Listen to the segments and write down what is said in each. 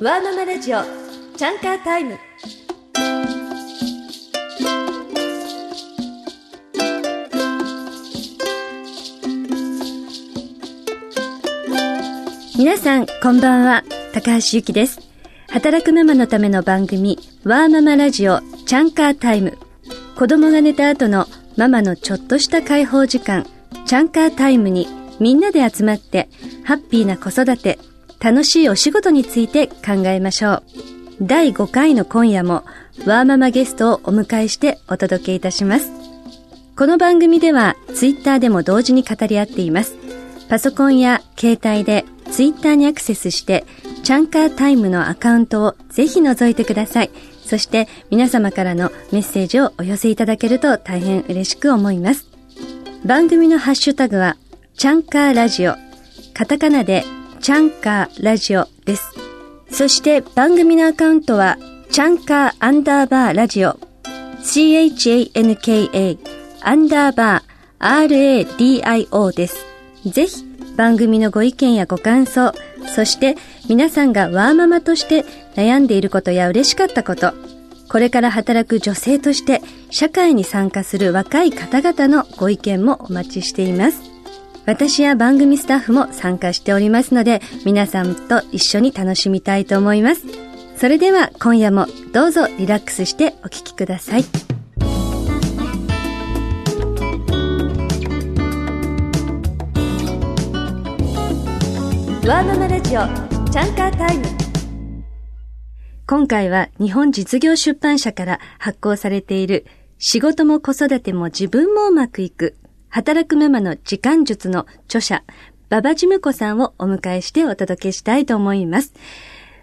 ワーママラジオチャンカータイム。皆さんこんばんは。高橋ゆきです。働くママのための番組ワーママラジオチャンカータイム。子供が寝た後のママのちょっとした解放時間チャンカータイムにみんなで集まってハッピーな子育て楽しいお仕事について考えましょう第5回の今夜もワーママゲストをお迎えしてお届けいたしますこの番組ではツイッターでも同時に語り合っていますパソコンや携帯でツイッターにアクセスして、チャンカータイムのアカウントをぜひ覗いてください。そして皆様からのメッセージをお寄せいただけると大変嬉しく思います。番組のハッシュタグは、チャンカーラジオ。カタカナで、チャンカーラジオです。そして番組のアカウントは、チャンカーアンダーバーラジオ。CHANKA アンダーバー RADIO です。ぜひ番組のご意見やご感想、そして皆さんがワーママとして悩んでいることや嬉しかったこと、これから働く女性として社会に参加する若い方々のご意見もお待ちしています。私や番組スタッフも参加しておりますので、皆さんと一緒に楽しみたいと思います。それでは今夜もどうぞリラックスしてお聴きください。ワーママラジオチャンカータイム今回は日本実業出版社から発行されている仕事も子育ても自分もうまくいく働くママの時間術の著者馬場事務子さんをお迎えしてお届けしたいと思います。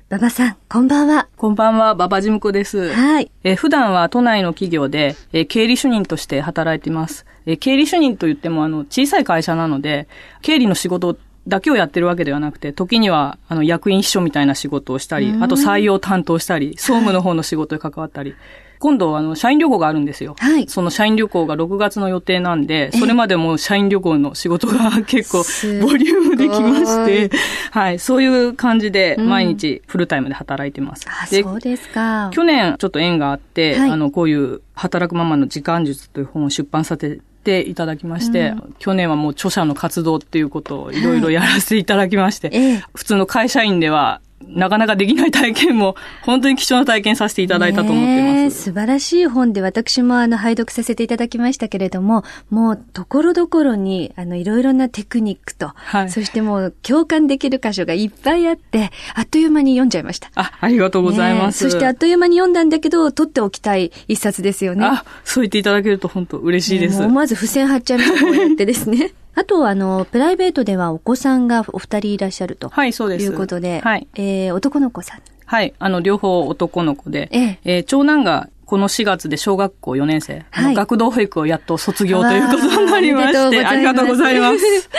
馬場さん、こんばんは。こんばんは、馬場事務子です。はい。え普段は都内の企業で、え経理主任として働いています。え経理主任といっても、あの、小さい会社なので、経理の仕事だけをやってるわけではなくて、時には、あの、役員秘書みたいな仕事をしたり、あと採用担当したり、総務の方の仕事に関わったり、今度、あの、社員旅行があるんですよ。はい。その社員旅行が6月の予定なんで、それまでも社員旅行の仕事が結構、ボリュームできまして、はい。そういう感じで、毎日フルタイムで働いてます。あ、そうですか。去年、ちょっと縁があって、あの、こういう、働くママの時間術という本を出版させて、ていただきまして、うん、去年はもう著者の活動っていうことをいろいろやらせていただきまして、はい普通の会社員ではなかなかできない体験も、本当に貴重な体験させていただいたと思ってます。素晴らしい本で、私もあの、拝読させていただきましたけれども、もう、ところどころに、あの、いろいろなテクニックと、はい、そしてもう、共感できる箇所がいっぱいあって、あっという間に読んじゃいました。あ、ありがとうございます。そしてあっという間に読んだんだけど、取っておきたい一冊ですよね。あ、そう言っていただけると本当嬉しいです。思わず付箋貼っちゃいました、こうやってですね。あと、あの、プライベートではお子さんがお二人いらっしゃると。はい、そうです。いうことで。はい。えー、男の子さん。はい、あの、両方男の子で。えええー、長男がこの4月で小学校4年生、はい、学童保育をやっと卒業ということになりまして、ありがとうございます。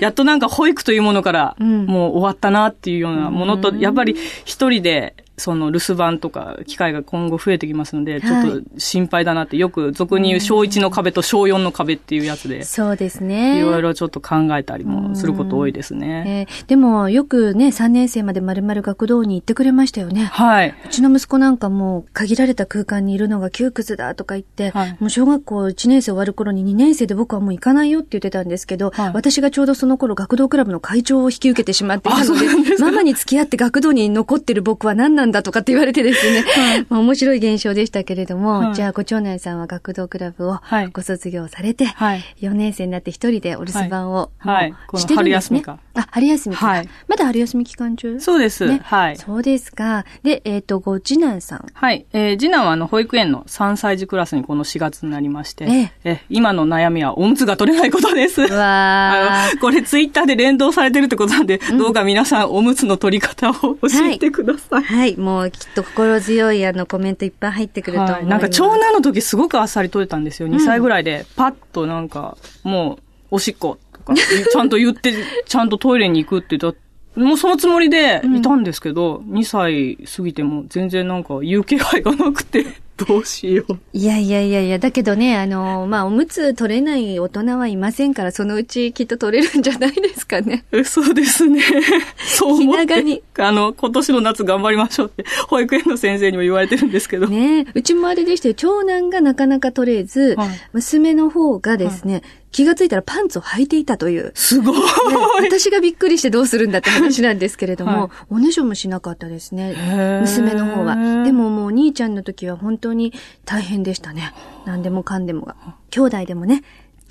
やっとなんか保育というものから、もう終わったなっていうようなものと、うん、やっぱり一人でその留守番とか機会が今後増えてきますので、ちょっと心配だなって、よく俗に言う小1の壁と小4の壁っていうやつで、そうですね。いろいろちょっと考えたりもすること多いですね。えー、でもよくね、3年生まで丸々学童に行ってくれましたよね。はい。うちの息子なんかも限られた空間にいるのが窮屈だとか言って、はい、もう小学校1年生終わる頃に2年生で僕はもう行かないよって言ってたんですけど、はい、私がちょうどその頃学童クラブの会長を引き受けてしまっていたので、ママに付き合って学童に残ってる僕は何なんだとかって言われてですね、はい、まあ面白い現象でしたけれども、はい、じゃあご長男さんは学童クラブをご卒業されて、はい、4年生になって一人でお留守番を、はい、してるんですね。あ、春休みか。はい、まだ春休み期間中？そうです。ね、はい。そうですか。で、えっ、ー、と、ご次男さん。はい。えー、次男はあの、保育園の3歳児クラスにこの4月になりまして、ええ今の悩みはおむつが取れないことです。わあの、これツイッターで連動されてるってことなんで、うん、どうか皆さんおむつの取り方を教えてください。はい、はい、もうきっと心強いあのコメントいっぱい入ってくると思。はい、なんか長男の時すごくあっさり取れたんですよ。2歳ぐらいで、パッとなんか、もう、おしっことか、ちゃんと言って、ちゃんとトイレに行くって言ったもうそのつもりでいたんですけど、うん、2歳過ぎても全然なんか言う気配がなくてどうしよう。いやいやいやいや、だけどね、あの、まあ、おむつ取れない大人はいませんから、そのうちきっと取れるんじゃないですかね。そうですね。そう思って。に。あの、今年の夏頑張りましょうって、保育園の先生にも言われてるんですけど。ねうちもあれでして、長男がなかなか取れず、はい、娘の方がですね、はい気がついたらパンツを履いていたという。すごい、ね、私がびっくりしてどうするんだって話なんですけれども、はい、おねしょもしなかったですね。娘の方は。でももうお兄ちゃんの時は本当に大変でしたね。何でもかんでもが。兄弟でもね、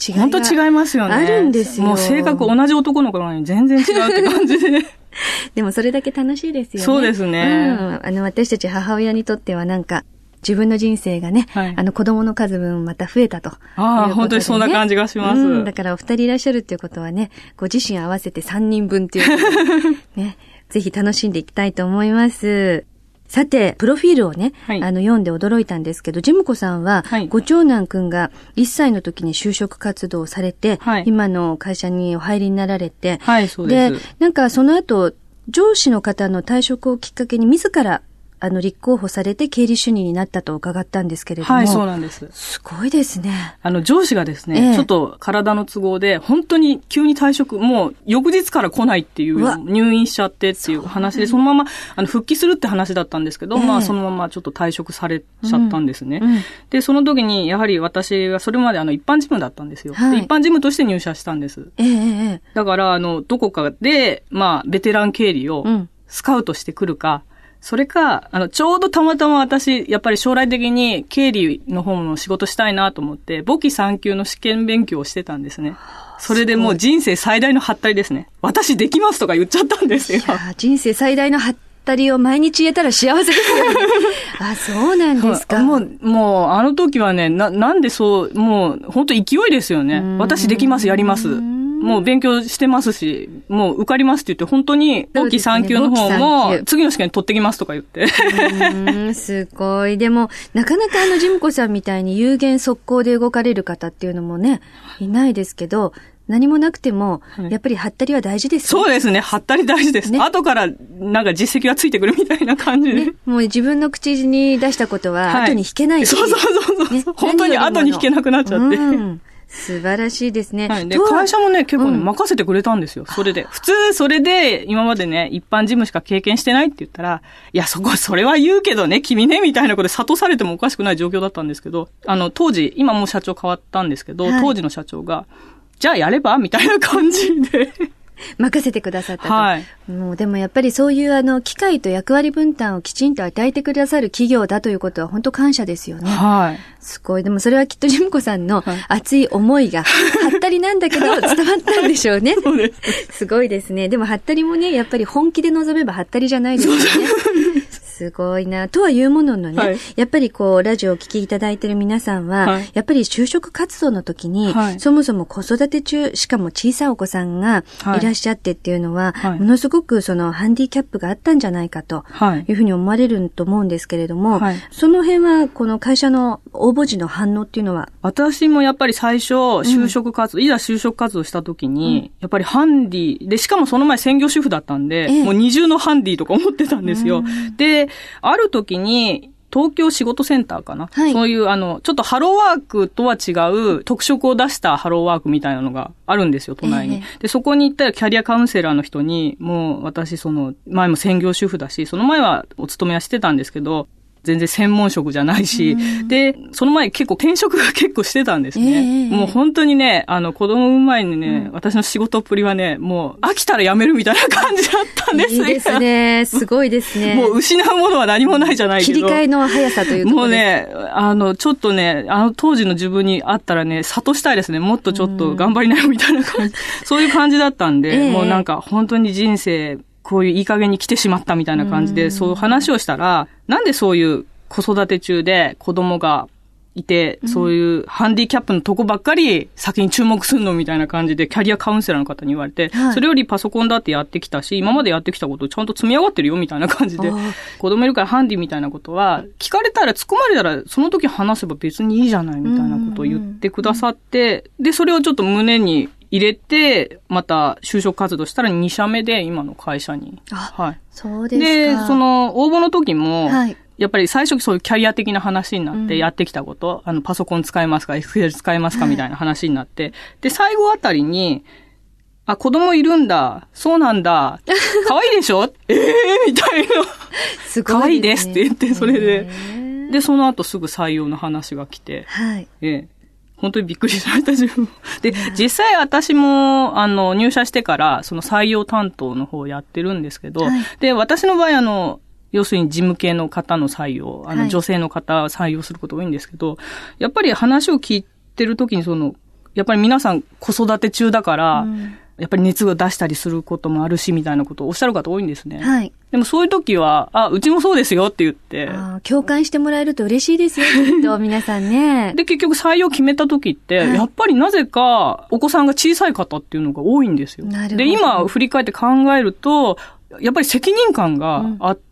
違い本当違いますよね。あるんですよ。もう性格同じ男の子なのに全然違うって感じで。でもそれだけ楽しいですよね。そうですね。うん。あの、私たち母親にとってはなんか、自分の人生がね、はい、あの子供の数分また増えたと、ね、ああ、本当にそんな感じがします、うん。だからお二人いらっしゃるっていうことはね、ご自身合わせて三人分っていう、ね、ぜひ楽しんでいきたいと思います。さて、プロフィールをね、はい、あの、読んで驚いたんですけど、ジムコさんは、はい、ご長男くんが1歳の時に就職活動をされて、はい、今の会社にお入りになられて、はい、そうです。で、なんかその後、上司の方の退職をきっかけに自らあの、立候補されて経理主任になったと伺ったんですけれども。はい、そうなんです。すごいですね。あの、上司がですね、ええ、ちょっと体の都合で、本当に急に退職、もう翌日から来ないっていう、入院しちゃってっていう話で、そのまま、あの、復帰するって話だったんですけど、え、まあ、そのままちょっと退職されちゃったんですね。うんうん、で、その時に、やはり私はそれまであの、一般事務だったんですよ。はい、一般事務として入社したんです。ええだから、あの、どこかで、まあ、ベテラン経理を、スカウトしてくるか、それか、あの、ちょうどたまたま私、やっぱり将来的に経理の方の仕事したいなと思って、簿記3級の試験勉強をしてたんですね。それでもう人生最大のハッタリですね。私できますとか言っちゃったんですよ。人生最大のハッタリを毎日言えたら幸せですよね。あ、そうなんですか。もう、もう、あの時はね、な、なんでそう、もう、本当勢いですよね。私できます、やります。もう勉強してますし、もう受かりますって言って、本当に、後期3級の方も、次の試験取ってきますとか言って。うん、すごい。でも、なかなかあの、ジムコさんみたいに有限速攻で動かれる方っていうのもね、い。ないですけど、何もなくても、やっぱりハったりは大事です、ね、そうですね。ハったり大事です。ね、後からなんか実績がついてくるみたいな感じ。で。ね、もう自分の口に出したことは後に引けない、はい、そうそうそうそう、ね、本当に後に引けなくなっちゃって。うん素晴らしいですね。はい。で、会社もね、結構ね、任せてくれたんですよ。それで。普通、それで、今までね、一般事務しか経験してないって言ったら、いや、そこ、それは言うけどね、君ね、みたいなことで諭されてもおかしくない状況だったんですけど、あの、当時、今もう社長変わったんですけど、はい、当時の社長が、じゃあやれば？みたいな感じで 任せてくださったと。はい。もうでもやっぱりそういうあの、機会と役割分担をきちんと与えてくださる企業だということは本当感謝ですよね。はい。すごい。でもそれはきっとジムコさんの熱い思いが、はったりなんだけど伝わったんでしょうね。すごいですね。でもはったりもね、やっぱり本気で臨めばはったりじゃないですよね。すごいな。とはいうもののね、はい、やっぱりこう、ラジオを聴きいただいている皆さんは、はい、やっぱり就職活動の時に、はい、そもそも子育て中、しかも小さいお子さんがい。らっしゃってっていうのは、ものすごくそのハンディキャップがあったんじゃないかとい。うふうに思われると思うんですけれども、その辺はこの会社の応募時の反応っていうのは？私もやっぱり最初、就職活動、うん、いざ就職活動した時に、うん、やっぱりハンディ、で、しかもその前専業主婦だったんで、ええ、もう二重のハンディとか思ってたんですよ。で、ある時に、東京仕事センターかな、はい、そういう、あの、ちょっとハローワークとは違う特色を出したハローワークみたいなのがあるんですよ、都内に。えー、で、そこに行ったらキャリアカウンセラーの人に、もう私、その、前も専業主婦だし、その前はお勤めはしてたんですけど、全然専門職じゃないし、で、その前結構転職が結構してたんですね。えー、もう本当にね、あの子供産む前にね、うん、私の仕事っぷりはね、もう飽きたら辞めるみたいな感じだったんですよ。いいですね。すごいですね。もう失うものは何もないじゃないけど。切り替えの速さというもうね、あの、ちょっとね、あの当時の自分にあったらね、諭したいですね。もっとちょっと頑張りなよみたいな感じ。そういう感じだったんで、えー、もうなんか本当に人生、こういういい加減に来てしまったみたいな感じで、そう話をしたら、なんでそういう子育て中で子供がいて、そういうハンディキャップのとこばっかり先に注目するのみたいな感じでキャリアカウンセラーの方に言われて、はい、それよりパソコンだってやってきたし、今までやってきたことちゃんと積み上がってるよみたいな感じで、子供いるからハンディみたいなことは、聞かれたら突っ込まれたらその時話せば別にいいじゃないみたいなことを言ってくださって、で、それをちょっと胸に入れて、また就職活動したら2社目で今の会社に。はい。そうですか。で、その応募の時も、はいやっぱり最初そういうキャリア的な話になって、やってきたこと、うん、あの、パソコン使えますか、Excel 使えますかみたいな話になって、で、最後あたりに、あ、子供いるんだ。そうなんだ。可愛いでしょ？え えー、みたいな。すごい、ね。可愛いですって言って、それで。で、その後すぐ採用の話が来て。はい。ええ本当にびっくりしました、自分。で、実際私も、あの、入社してから、その採用担当の方をやってるんですけど、はい、で、私の場合、あの、要するに事務系の方の採用、あの、女性の方採用すること多いんですけど、やっぱり話を聞いてるときに、その、やっぱり皆さん子育て中だから、うんやっぱり熱を出したりすることもあるし、みたいなことをおっしゃる方多いんですね。はい。でもそういう時は、あ、うちもそうですよって言って。あ共感してもらえると嬉しいですよ、きっと、皆さんね。で、結局採用決めた時って、はい、やっぱりなぜか、お子さんが小さい方っていうのが多いんですよ。なるほど。で、今振り返って考えると、やっぱり責任感があって、、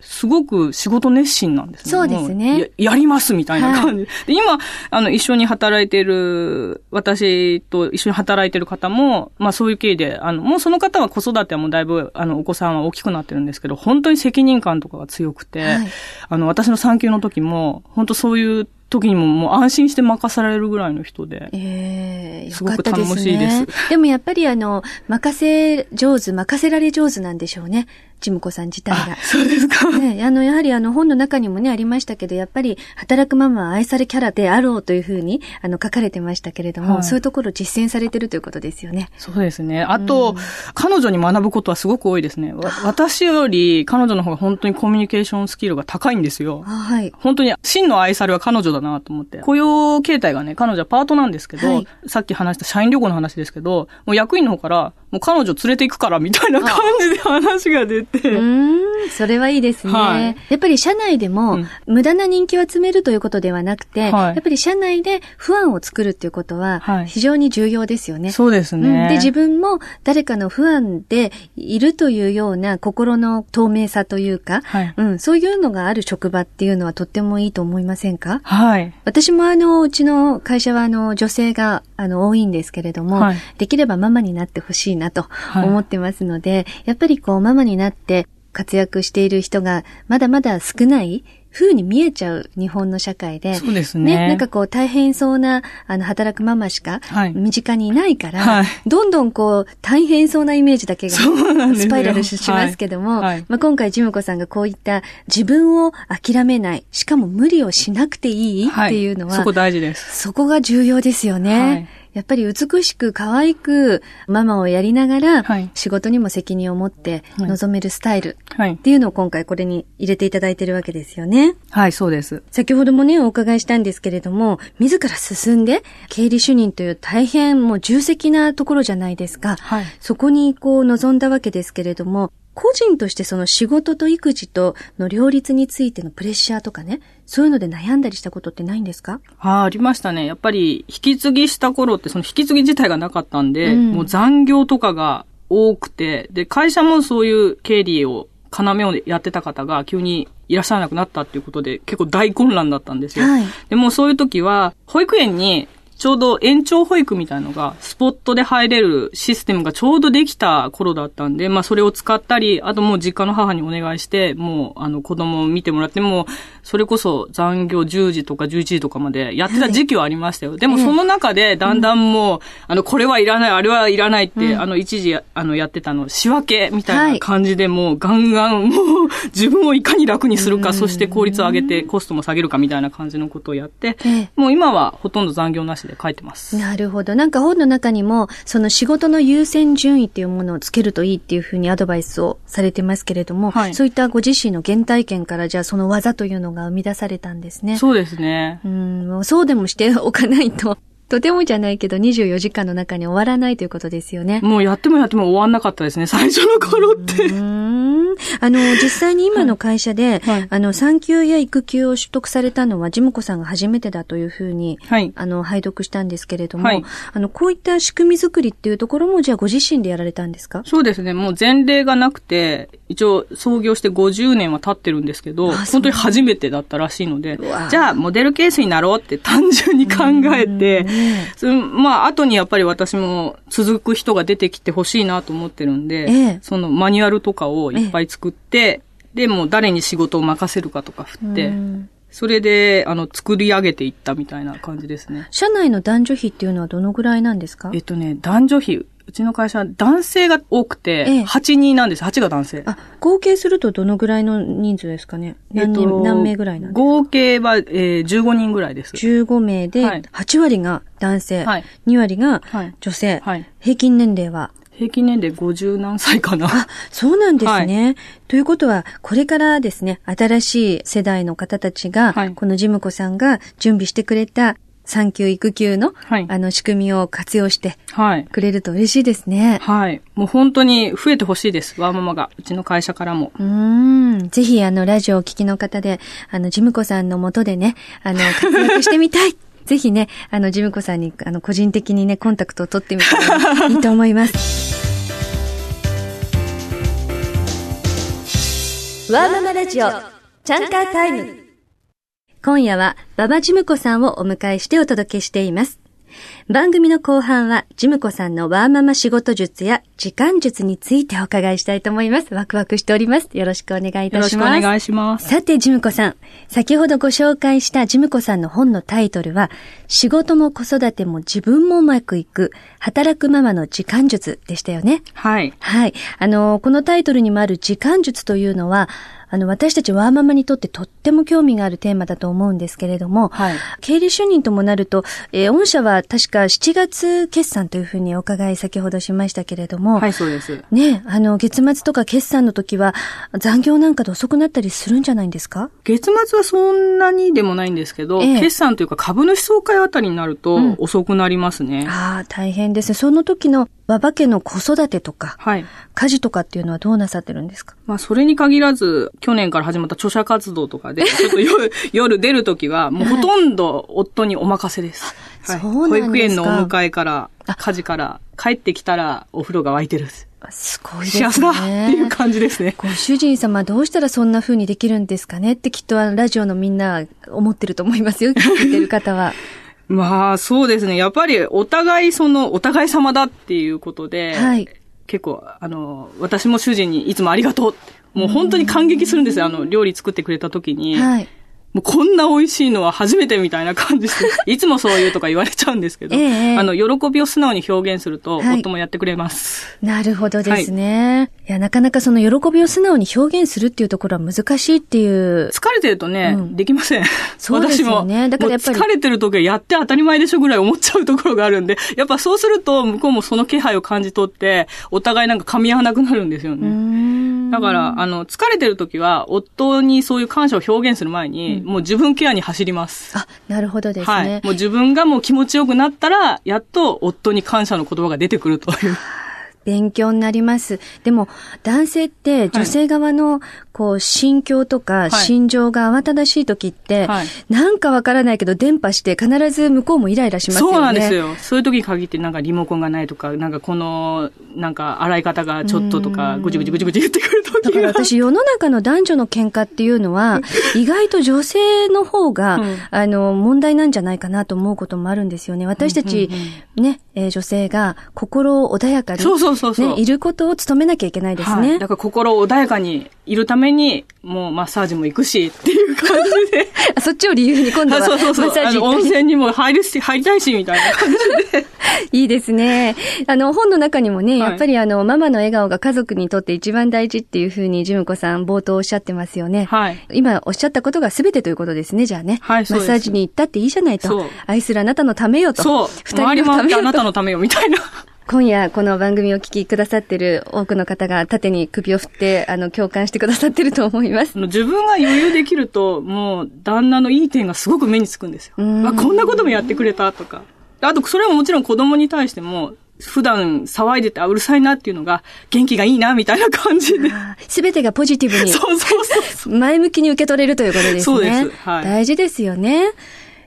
すごく仕事熱心なんですね。そうですね。ややりますみたいな感じ、はい、で。今、あの、一緒に働いてる、私と一緒に働いてる方も、まあそういう経緯で、あの、もうその方は子育てはもうだいぶ、あの、お子さんは大きくなってるんですけど、本当に責任感とかが強くて、はい、あの、私の産休の時も、本当そういう時にももう安心して任されるぐらいの人で。ええー、すごく楽しいです。ですでもやっぱりあの、任せ上手、任せられ上手なんでしょうね。ちむこさん自体が。そうですか。ね、あの、やはりあの、本の中にもね、ありましたけど、やっぱり、働くママは愛されキャラであろうというふうに、あの、書かれてましたけれども、はい、そういうところを実践されてるということですよね。そうですね。あと、うん、彼女に学ぶことはすごく多いですね。私より、彼女の方が本当にコミュニケーションスキルが高いんですよ。はい。本当に、真の愛されは彼女だなと思って。雇用形態がね、彼女はパートなんですけど、はい、さっき話した社員旅行の話ですけど、もう役員の方から、もう彼女連れて行くからみたいな感じで話が出て。うん、それはいいですね。はい、やっぱり社内でも、無駄な人気を集めるということではなくて、はい、やっぱり社内で不安を作るっていうことは、非常に重要ですよね。そうですね、うん、で、自分も誰かの不安でいるというような心の透明さというか、はい、うん、そういうのがある職場っていうのはとってもいいと思いませんか？はい。私もあの、うちの会社はあの、女性があの、多いんですけれども、はい、できればママになってほしいなと思ってますので、はい、やっぱりこう、ママになって活躍している人がまだまだ少ない風に見えちゃう日本の社会で。そうですね。ね、なんかこう大変そうな、あの、働くママしか、身近にいないから、はい、どんどんこう、大変そうなイメージだけが、スパイラルしますけども、はいはい、まあ、今回ジムコさんがこういった自分を諦めない、しかも無理をしなくていいっていうのは、そこ大事です。そこが重要ですよね。やっぱり美しく可愛くママをやりながら、はい、仕事にも責任を持って臨めるスタイルっていうのを今回これに入れていただいてるわけですよね。はい、そうです。先ほどもね、お伺いしたんですけれども、自ら進んで経理主任という大変もう重責なところじゃないですか。はい、そこにこう臨んだわけですけれども、個人としてその仕事と育児との両立についてのプレッシャーとかね、そういうので悩んだりしたことってないんですか？ああ、ありましたね。やっぱり引き継ぎした頃ってその引き継ぎ自体がなかったんで、うん、もう残業とかが多くて、で、会社もそういう経理を要をやってた方が急にいらっしゃらなくなったっていうことで結構大混乱だったんですよ。はい、でもそういう時は保育園にちょうど延長保育みたいのが、スポットで入れるシステムがちょうどできた頃だったんで、まあそれを使ったり、あともう実家の母にお願いして、もうあの子供を見てもらって、もそれこそ残業10時とか11時とかまでやってた時期はありましたよ。はい、でもその中でだんだんもう、うん、あの、これはいらない、あれはいらないって、うん、あの一時あのやってたの、仕分けみたいな感じでもうガンガンもう 自分をいかに楽にするか、そして効率を上げてコストも下げるかみたいな感じのことをやって、もう今はほとんど残業なしでで書いてます。なるほど。なんか本の中にも、その仕事の優先順位っていうものをつけるといいっていうふうにアドバイスをされてますけれども、はい、そういったご自身の原体験からじゃあその技というのが生み出されたんですね。そうですね。うん、そうでもしておかないと。とてもじゃないけど24時間の中に終わらないということですよね。もうやってもやっても終わんなかったですね、最初の頃って。あの、実際に今の会社で、はい、あの、産休や育休を取得されたのは、ジムコさんが初めてだというふうに、はい、あの、拝読したんですけれども、はい、あの、こういった仕組み作りっていうところも、じゃあご自身でやられたんですか？そうですね。もう前例がなくて、一応創業して50年は経ってるんですけど、本当に初めてだったらしいので、じゃあモデルケースになろうって単純に考えて、まあ、後にやっぱり私も続く人が出てきてほしいなと思ってるんで、ええ、そのマニュアルとかをいっぱい作って、で、もう誰に仕事を任せるかとか振って、それで、あの、作り上げていったみたいな感じですね。社内の男女比っていうのはどのぐらいなんですか？えっとね、男女比、うちの会社は男性が多くて、ええ、8人なんです。8が男性。あ、合計するとどのぐらいの人数ですかね？何人、えっと、何名ぐらいなんですか？合計は、えー、15人ぐらいです。15名で、8割が男性、はい、2割が女性、はい、平均年齢は？平均年齢50何歳かな。あ、そうなんですね。はい、ということは、これからですね、新しい世代の方たちが、はい、このジムコさんが準備してくれた産休育休の、はい、あの仕組みを活用してくれると嬉しいですね。はい。もう本当に増えてほしいです。ワーママが。うちの会社からも。うん。ぜひあのラジオをお聞きの方で、あのジムコさんのもとでね、あの活躍してみたい ぜひね、あの、ジムコさんに、あの、個人的にね、コンタクトを取ってみたらいいと思います。ワーママラジオ、チャンカータイム。今夜は、馬場ジムコさんをお迎えしてお届けしています。番組の後半は、ジムコさんのワーママ仕事術や時間術についてお伺いしたいと思います。ワクワクしております。よろしくお願いいたします。よろしくお願いします。さて、ジムコさん。先ほどご紹介したジムコさんの本のタイトルは、仕事も子育ても自分もうまくいく、働くママの時間術でしたよね。はい。はい。あの、このタイトルにもある時間術というのは、あの、私たちワーママにとってとっても興味があるテーマだと思うんですけれども、はい、経理主任ともなると、えー、御社は確か7月決算というふうにお伺い先ほどしましたけれども、はい、そうです。ね、あの、月末とか決算の時は残業なんかで遅くなったりするんじゃないんですか？月末はそんなにでもないんですけど、ええ、決算というか株主総会あたりになると遅くなりますね。うん、ああ、大変ですね。その時の馬場家の子育てとか、はい、家事とかっていうのはどうなさってるんですか？まあ、それに限らず、去年から始まった著者活動とかで、ちょっと夜夜出るときは、もうほとんど夫にお任せです。はい、保育園のお迎えから、家事から、帰ってきたらお風呂が沸いてるすごいですね。幸せだっていう感じですね。ご主人様どうしたらそんな風にできるんですかねってきっとラジオのみんな思ってると思いますよ。聞いてる方は。まあ、そうですね。やっぱり、お互い、その、お互い様だっていうことで、はい、結構、あの、私も主人にいつもありがとうもう本当に感激するんですよ。あの、料理作ってくれた時に。はい。もうこんな美味しいのは初めてみたいな感じで、いつもそう言うとか言われちゃうんですけど、ええ、あの、喜びを素直に表現すると、はい、夫もやってくれます。なるほどですね、はい。いや、なかなかその喜びを素直に表現するっていうところは難しいっていう。疲れてるとね、うん、できません。そうですよね。だからやっぱり。疲れてる時はやって当たり前でしょぐらい思っちゃうところがあるんで、やっぱそうすると向こうもその気配を感じ取って、お互いなんか噛み合わなくなるんですよね。だから、あの、疲れてる時は、夫にそういう感謝を表現する前に、うん、もう自分ケアに走ります。あ、なるほどですね。はい。もう自分がもう気持ちよくなったら、やっと夫に感謝の言葉が出てくるという。勉強になります。でも、男性って女性側のこう、心境とか心情が慌ただしい時って、はい、なんかわからないけど電波して必ず向こうもイライラしますよね。そうなんですよ。そういう時に限ってなんかリモコンがないとか、なんかこの、なんか洗い方がちょっととか、ぐちぐちぐちぐち言ってくる時だから私世の中の男女の喧嘩っていうのは、意外と女性の方が、うん、あの、問題なんじゃないかなと思うこともあるんですよね。私たち、ね、えー、女性が心穏やかに、そうそうそうそう、ね、いることを努めなきゃいけないですね。はい、だから心穏やかにいるために、もうマッサージも行くしっていう感じで。そっちを理由に今度はそうそうそうマッサージ温泉にも入るし、入りたいし、みたいな感じで。いいですね。あの、本の中にもね、やっぱりあの、ママの笑顔が家族にとって一番大事っていうふうに、ジムコさん冒頭おっしゃってますよね。はい。今おっしゃったことが全てということですね、じゃあね。はい、マッサージに行ったっていいじゃないと。愛するあなたのためよと。そう。二人のためよ。あなたのためよ、みたいな。今夜この番組を聞きくださってる多くの方が縦に首を振って、あの、共感してくださってると思います。自分が余裕できると、もう、旦那のいい点がすごく目につくんですよ。あ、こんなこともやってくれたとか。あと、それはもちろん子供に対しても、普段騒いでて、うるさいなっていうのが、元気がいいな、みたいな感じで。すべてがポジティブに。そうそうそう。前向きに受け取れるということですね。そうです。はい。大事ですよね。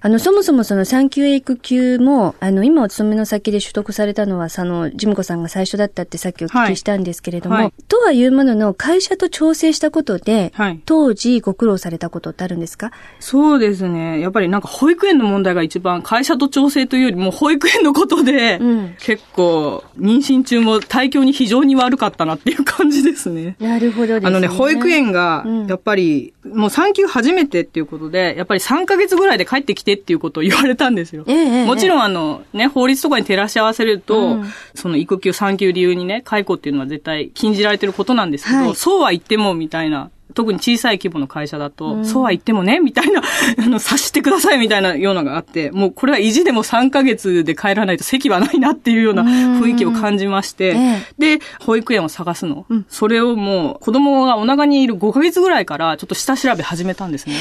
あの、そもそもその産休へ育休も、あの、今お勤めの先で取得されたのは、その、ジムコさんが最初だったってさっきお聞きしたんですけれども、はいはい、とはいうものの、会社と調整したことで、はい、当時ご苦労されたことってあるんですか？そうですね。やっぱりなんか保育園の問題が一番、会社と調整というよりも保育園のことで、うん、結構、妊娠中も体調に非常に悪かったなっていう感じですね。なるほどですね。あのね、保育園が、やっぱり、うん、もう産休初めてっていうことで、やっぱり3ヶ月ぐらいで帰ってきてっていうことを言われたんですよ。ええ、もちろんあの、ね、法律とかに照らし合わせると、うん、その育休、産休理由にね、解雇っていうのは絶対禁じられてることなんですけど、はい、そうは言ってもみたいな特に小さい規模の会社だと、うん、そうは言ってもね、みたいな、あの、察してくださいみたいなようなのがあって、もうこれは意地でも3ヶ月で帰らないと席はないなっていうような雰囲気を感じまして、で、保育園を探すの。うん、それをもう、子供がお腹にいる5ヶ月ぐらいから、ちょっと下調べ始めたんですね。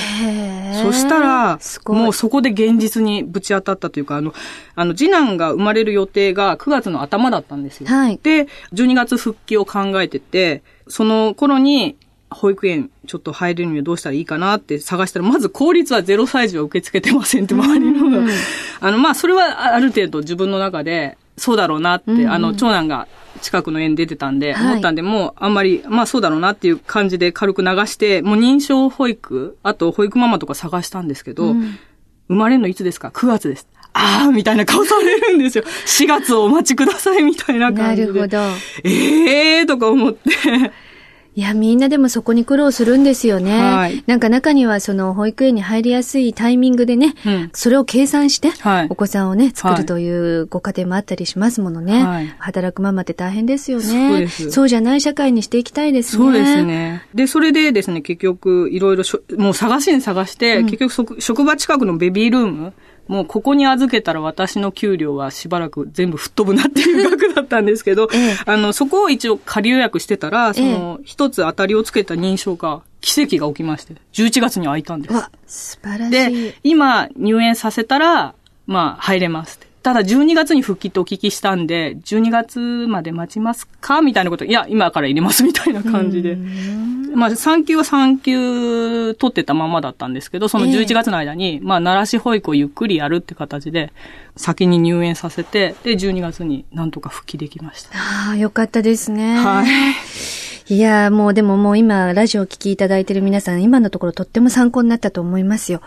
そしたら、もうそこで現実にぶち当たったというか、あの、あの、次男が生まれる予定が9月の頭だったんですよ。はい、で、12月復帰を考えてて、その頃に保育園ちょっと入れるにはどうしたらいいかなって探したら、まず公立は0歳児は受け付けてませんって周りの。あの、まあ、それはある程度自分の中で、そうだろうなって、うんうん、あの、長男が近くの園出てたんで、思ったんで、もうあんまり、まあそうだろうなっていう感じで軽く流して、もう認証保育、あと保育ママとか探したんですけど、うん、生まれるのいつですか ?9 月です。ああ、みたいな顔されるんですよ。4月をお待ちください、みたいな感じで。なるほど。ええーとか思って。いや、みんなでもそこに苦労するんですよね。はい、なんか中にはその保育園に入りやすいタイミングでね、うん、それを計算して、お子さんをね、作るというご家庭もあったりしますものね。はい、働くママって大変ですよね。そうです。そうじゃない社会にしていきたいですね。そうですね。で、それでですね、結局、いろいろもう探しに探して、うん、結局職場近くのベビールーム、もうここに預けたら私の給料はしばらく全部吹っ飛ぶなっていう額だったんですけど、ええ、あの、そこを一応仮予約してたら、その、一つ当たりをつけた認証が、奇跡が起きまして、11月に開いたんです。わ、素晴らしい。で、今入園させたら、まあ、入れますって。ただ12月に復帰ってお聞きしたんで、12月まで待ちますか？みたいなこと、いや、今から入れますみたいな感じで。まあ、産休は産休取ってたままだったんですけど、その11月の間に、えー、まあ、奈良市保育をゆっくりやるって形で、先に入園させて、で、12月になんとか復帰できました。ああ、よかったですね。はい。いやもうでももう今、ラジオを聴きいただいている皆さん、今のところとっても参考になったと思いますよ。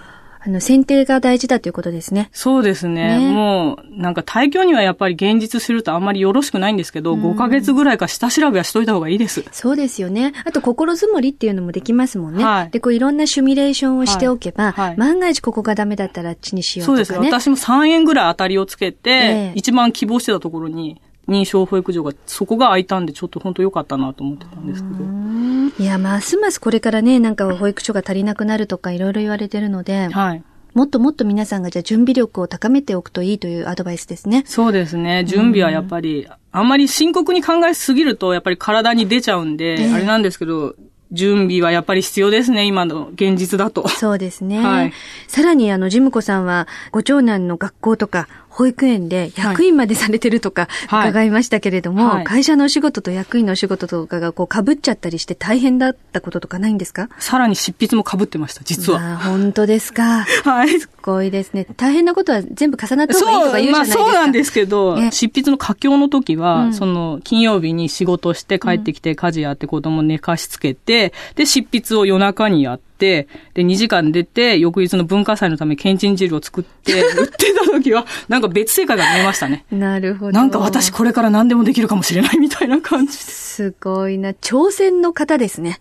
あの、選定が大事だということですね。そうですね。ねもう、なんか退去にはやっぱり現実するとあんまりよろしくないんですけど、うん、5ヶ月ぐらいか下調べはしといた方がいいです。そうですよね。あと、心づもりっていうのもできますもんね。はい、で、こういろんなシミュレーションをしておけば、はいはい、万が一ここがダメだったらあっちにしようとか、ね。そうです。私も3円ぐらい当たりをつけて、えー、一番希望してたところに、認証保育所が、そこが空いたんで、ちょっと本当良かったなと思ってたんですけど。いや、ますますこれからね、なんか保育所が足りなくなるとかいろいろ言われてるので、はい。もっともっと皆さんがじゃあ準備力を高めておくといいというアドバイスですね。そうですね。準備はやっぱり、あんまり深刻に考えすぎると、やっぱり体に出ちゃうんで、えー、あれなんですけど、準備はやっぱり必要ですね、今の現実だと。そうですね。はい。さらに、あの、ジムコさんは、ご長男の学校とか、保育園で役員までされてるとか伺いましたけれども、はいはい、会社のお仕事と役員のお仕事とかがこう被っちゃったりして大変だったこととかないんですか？さらに執筆も被ってました、実は。あ本当ですか？はい。すごいですね。大変なことは全部重なった方がいいとか言うじゃないですか。そう、まあ、そうなんですけど、執筆の佳境の時は、うん、その、金曜日に仕事して帰ってきて家事やって子供寝かしつけて、で、執筆を夜中にやって、、で、2時間出て、翌日の文化祭のためけんちん汁を作って、売ってた時は、なんか別世界が見えましたね。なるほど。なんか私これから何でもできるかもしれないみたいな感じで。すごいな。挑戦の方ですね。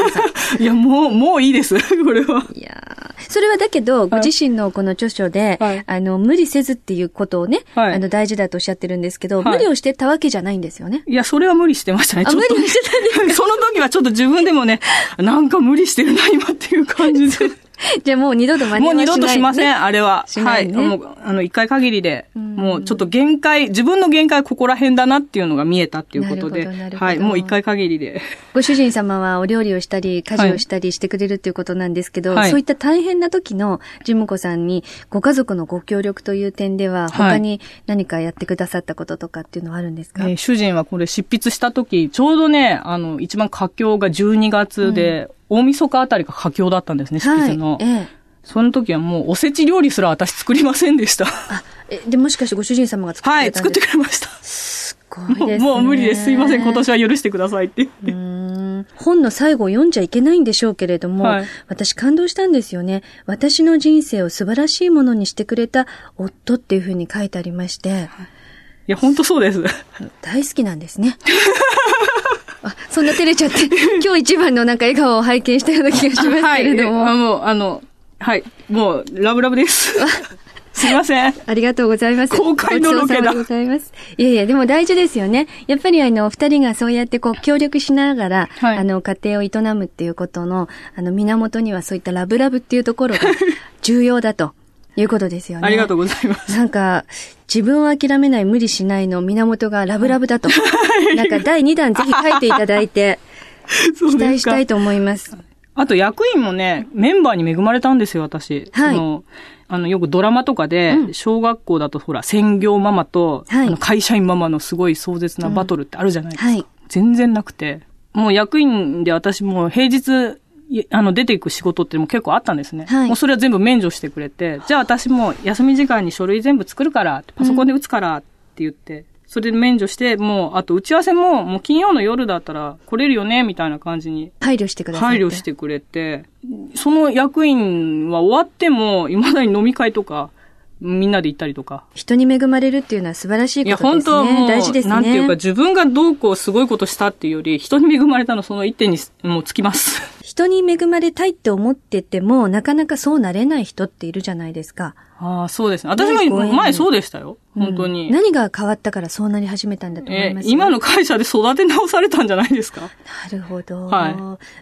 いや、もう、もういいです。これは。いやそれはだけど、ご自身のこの著書で、はい、あの、無理せずっていうことをね、はい、あの、大事だとおっしゃってるんですけど、はい、無理をしてたわけじゃないんですよね。いや、それは無理してましたね。あ、無理してたんですか？その時はちょっと自分でもね、なんか無理してるな、今っていう感じで。じゃあもう二度と間に合わない。もう二度としません、あれは。ね、はい。もう、あの、一回限りで、もうちょっと限界、自分の限界ここら辺だなっていうのが見えたっていうことで、はい。もう一回限りで。ご主人様はお料理をしたり、家事をしたりしてくれるっていうことなんですけど、はい、そういった大変な時のジムコさんに、ご家族のご協力という点では、他に何かやってくださったこととかっていうのはあるんですか、えー、主人はこれ執筆した時、ちょうどね、あの、一番佳境が12月で、うん大晦日あたりが佳境だったんですね、執筆の。はいええその時はもうおせち料理すら私作りませんでした。あ、え、で、もしかしてご主人様が作ってくれたはい、作ってくれました。すごいですね。もう無理です。すいません、今年は許してくださいって言って。本の最後を読んじゃいけないんでしょうけれども、はい、私感動したんですよね。私の人生を素晴らしいものにしてくれた夫っていうふうに書いてありまして。はい、いや、本当そうです。大好きなんですね。あ、そんな照れちゃって、今日一番のなんか笑顔を拝見したような気がしますけれども。はい、あもう、あの、はい、もう、ラブラブです。すいません。ありがとうございます。公開のロケだ。ありがとうございます。いやいや、でも大事ですよね。やっぱりあの、二人がそうやってこう、協力しながら、はい、あの、家庭を営むっていうことの、あの、源にはそういったラブラブっていうところが 重要だと。いうことですよね。ありがとうございます。なんか、自分を諦めない、無理しないの源がラブラブだと。なんか第2弾ぜひ書いていただいて、期待したいと思います。あと役員もね、メンバーに恵まれたんですよ、私。はい。そのあの、よくドラマとかで、小学校だとほら、専業ママと、はい、あの会社員ママのすごい壮絶なバトルってあるじゃないですか。うんはい、全然なくて。もう役員で私も平日、あの、出ていく仕事っても結構あったんですね。はい、もうそれは全部免除してくれて、じゃあ私も休み時間に書類全部作るから、パソコンで打つからって言って、それで免除して、もう、あと打ち合わせも、もう金曜の夜だったら来れるよね、みたいな感じに。配慮してください。配慮してくれて、その役員は終わっても、未だに飲み会とか、みんなで行ったりとか。人に恵まれるっていうのは素晴らしいことですね。いや、本当大事ですね。なんていうか、自分がどうこうすごいことしたっていうより、人に恵まれたのその一点にもうつきます。人に恵まれたいって思ってても、なかなかそうなれない人っているじゃないですか。ああ、そうですね。私も前そうでしたよ。本当に、うん、何が変わったからそうなり始めたんだと思います、今の会社で育て直されたんじゃないですか？なるほど。はい。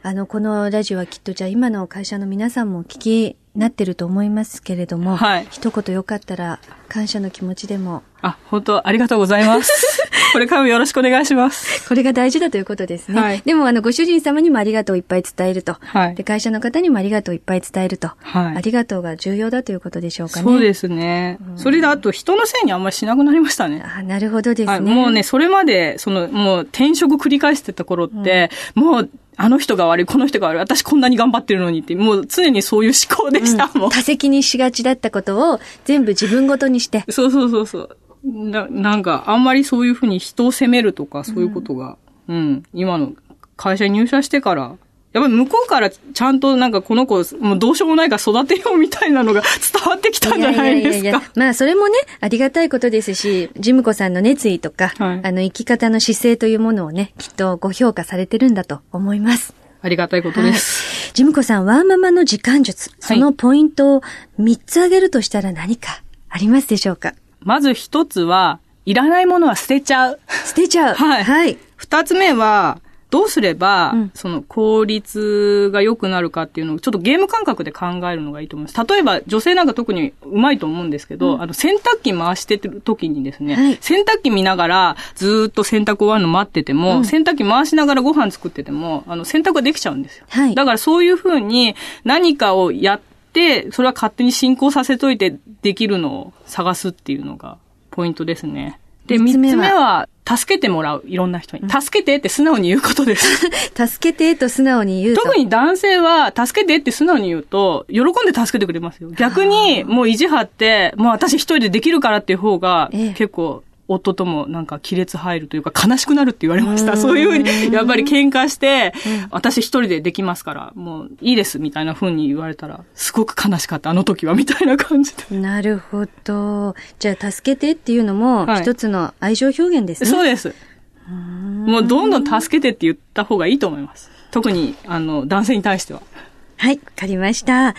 あの、このラジオはきっとじゃあ今の会社の皆さんも聞きなってると思いますけれども、はい。一言よかったら感謝の気持ちでも。あ、本当ありがとうございます。これからもよろしくお願いします。これが大事だということですね。はい、でも、あの、ご主人様にもありがとういっぱい伝えると。はい。で、会社の方にもありがとういっぱい伝えると。はい。ありがとうが重要だということでしょうかね。そうですね。うん、それで、あと、人のせいにあんまりしなくなりましたね。あ、なるほどですね。もうね、それまで、その、もう、転職繰り返してた頃って、うん、もう、あの人が悪い、この人が悪い、私こんなに頑張ってるのにって、もう常にそういう思考でしたもん。うん、多責にしがちだったことを全部自分ごとにして。そうそうそうそう。な、なんか、あんまりそういうふうに人を責めるとか、そういうことが、うん、うん、今の会社に入社してから、やっぱり向こうからちゃんとなんかこの子、もうどうしようもないから育てようみたいなのが伝わってきたんじゃないですか？いやいやいやいやまあそれもね、ありがたいことですし、ジムコさんの熱意とか、はい、あの生き方の姿勢というものをね、きっとご評価されてるんだと思います。ありがたいことです。はい、ジムコさん、ワーママの時間術、そのポイントを3つ挙げるとしたら何かありますでしょうか？まず1つは、いらないものは捨てちゃう。捨てちゃう。はい。はい。二つ目は、どうすれば、うん、その効率が良くなるかっていうのを、ちょっとゲーム感覚で考えるのがいいと思います。例えば、女性なんか特にうまいと思うんですけど、うん、あの、洗濯機回してる時にですね、はい、洗濯機見ながら、ずっと洗濯終わるの待ってても、うん、洗濯機回しながらご飯作ってても、あの、洗濯ができちゃうんですよ。はい、だからそういうふうに何かをやって、それは勝手に進行させといてできるのを探すっていうのがポイントですね。で、三つ目は、助けてもらう、いろんな人に。助けてって素直に言うことです。助けてと素直に言うと。特に男性は、助けてって素直に言うと、喜んで助けてくれますよ。逆に、もう意地張って、もう私一人でできるからっていう方が、結構、夫ともなんか亀裂入るというか悲しくなるって言われました。そういうふうに、やっぱり喧嘩して、私一人でできますから、もういいですみたいなふうに言われたら、すごく悲しかった、あの時は、みたいな感じで。なるほど。じゃあ、助けてっていうのも、一つの愛情表現ですね。そうです。もうどんどん助けてって言った方がいいと思います。特に、あの、男性に対しては。はい、わかりました。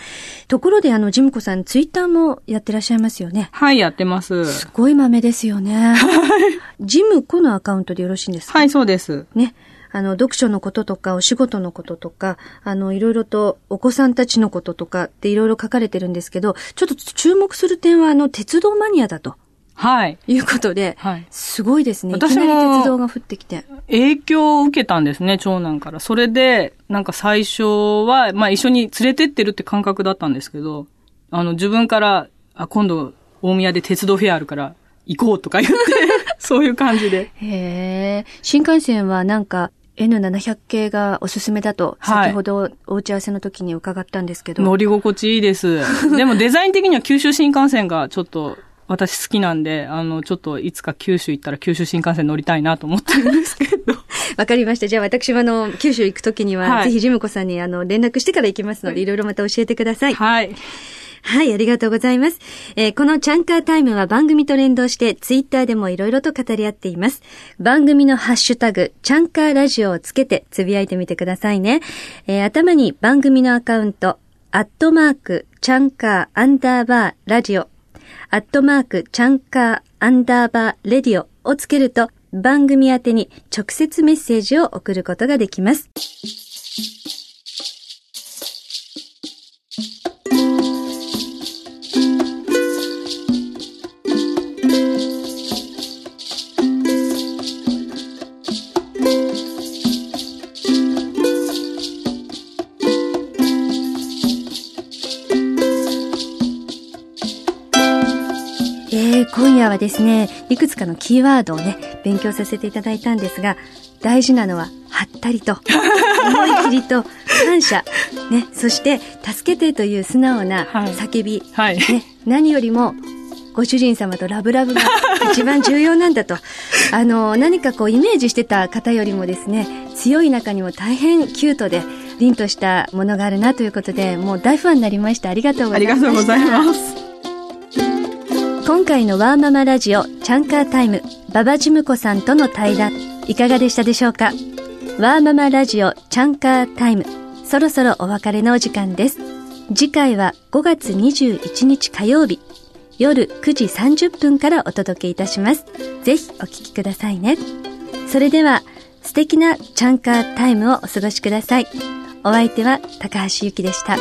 ところで、あの、ジムコさん、ツイッターもやってらっしゃいますよね。はい、やってます。すごい豆ですよね。はい。ジムコのアカウントでよろしいんですか？はい、そうです。ね。あの、読書のこととか、お仕事のこととか、あの、いろいろと、お子さんたちのこととかっていろいろ書かれてるんですけど、ちょっと注目する点は、あの、鉄道マニアだと。はい。いうことで、はい。すごいですね。私も、鉄道が降ってきて。影響を受けたんですね、長男から。それで、なんか最初は、まあ一緒に連れてってるって感覚だったんですけど、あの、自分から、あ、今度、大宮で鉄道フェアあるから、行こうとか言って、そういう感じで。へえ。新幹線はなんか、N700 系がおすすめだと、先ほどお打ち合わせの時に伺ったんですけど。乗り心地いいです。でもデザイン的には九州新幹線がちょっと私好きなんで、あの、ちょっといつか九州行ったら九州新幹線乗りたいなと思ってるんですけど。わかりました。じゃあ私もあの、九州行くときには、はい、ぜひジムコさんにあの、連絡してから行きますので、はい、いろいろまた教えてください。はい。はい、ありがとうございます。えー、このチャンカータイムは番組と連動して、ツイッターでもいろいろと語り合っています。番組のハッシュタグ、チャンカーラジオをつけてつぶやいてみてくださいね。えー、頭に番組のアカウント、アットマーク、チャンカーアンダーバーラジオ、アットマーク、チャンカーアンダーバーレディオをつけると、番組宛に直接メッセージを送ることができます。はですね、いくつかのキーワードをね、勉強させていただいたんですが、大事なのは、はったりと、思い切りと、感謝、ね、そして、助けてという素直な叫び、はい、ね、何よりも、ご主人様とラブラブが 一番重要なんだと。あの、何かこうイメージしてた方よりもですね、強い中にも大変キュートで、凛としたものがあるなということで、もう大ファンになりました。ありがとうございます。ありがとうございます。今回のワーママラジオチャンカータイム馬場ジムコさんとの対談いかがでしたでしょうか？ワーママラジオチャンカータイムそろそろお別れのお時間です。次回は5月21日火曜日夜9時30分からお届けいたします。ぜひお聞きくださいね。それでは素敵なチャンカータイムをお過ごしください。お相手は高橋ゆきでした。